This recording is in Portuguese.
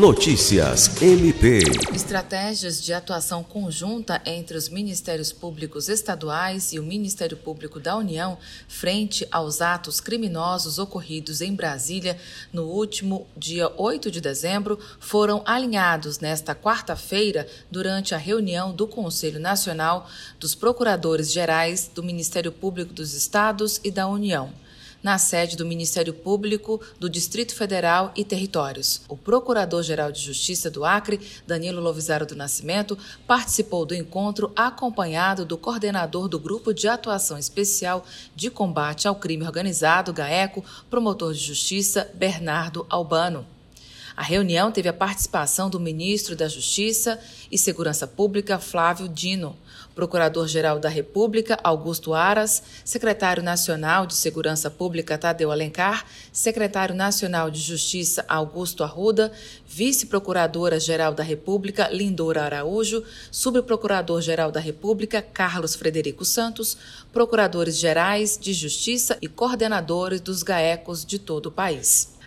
Notícias MP. Estratégias de atuação conjunta entre os Ministérios Públicos Estaduais e o Ministério Público da União frente aos atos criminosos ocorridos em Brasília no último dia 8 de dezembro foram alinhados nesta quarta-feira durante a reunião do Conselho Nacional dos Procuradores Gerais do Ministério Público dos Estados e da União na sede do Ministério Público do Distrito Federal e Territórios. O Procurador-Geral de Justiça do Acre, Danilo Lovisaro do Nascimento, participou do encontro acompanhado do coordenador do Grupo de Atuação Especial de Combate ao Crime Organizado, GAECO, promotor de Justiça, Bernardo Albano. A reunião teve a participação do ministro da Justiça e Segurança Pública, Flávio Dino, Procurador-Geral da República, Augusto Aras, Secretário Nacional de Segurança Pública, Tadeu Alencar, Secretário Nacional de Justiça, Augusto Arruda, Vice-Procuradora-Geral da República, Lindora Araújo, Subprocurador-Geral da República, Carlos Frederico Santos, Procuradores-Gerais de Justiça e coordenadores dos GAECOS de todo o país.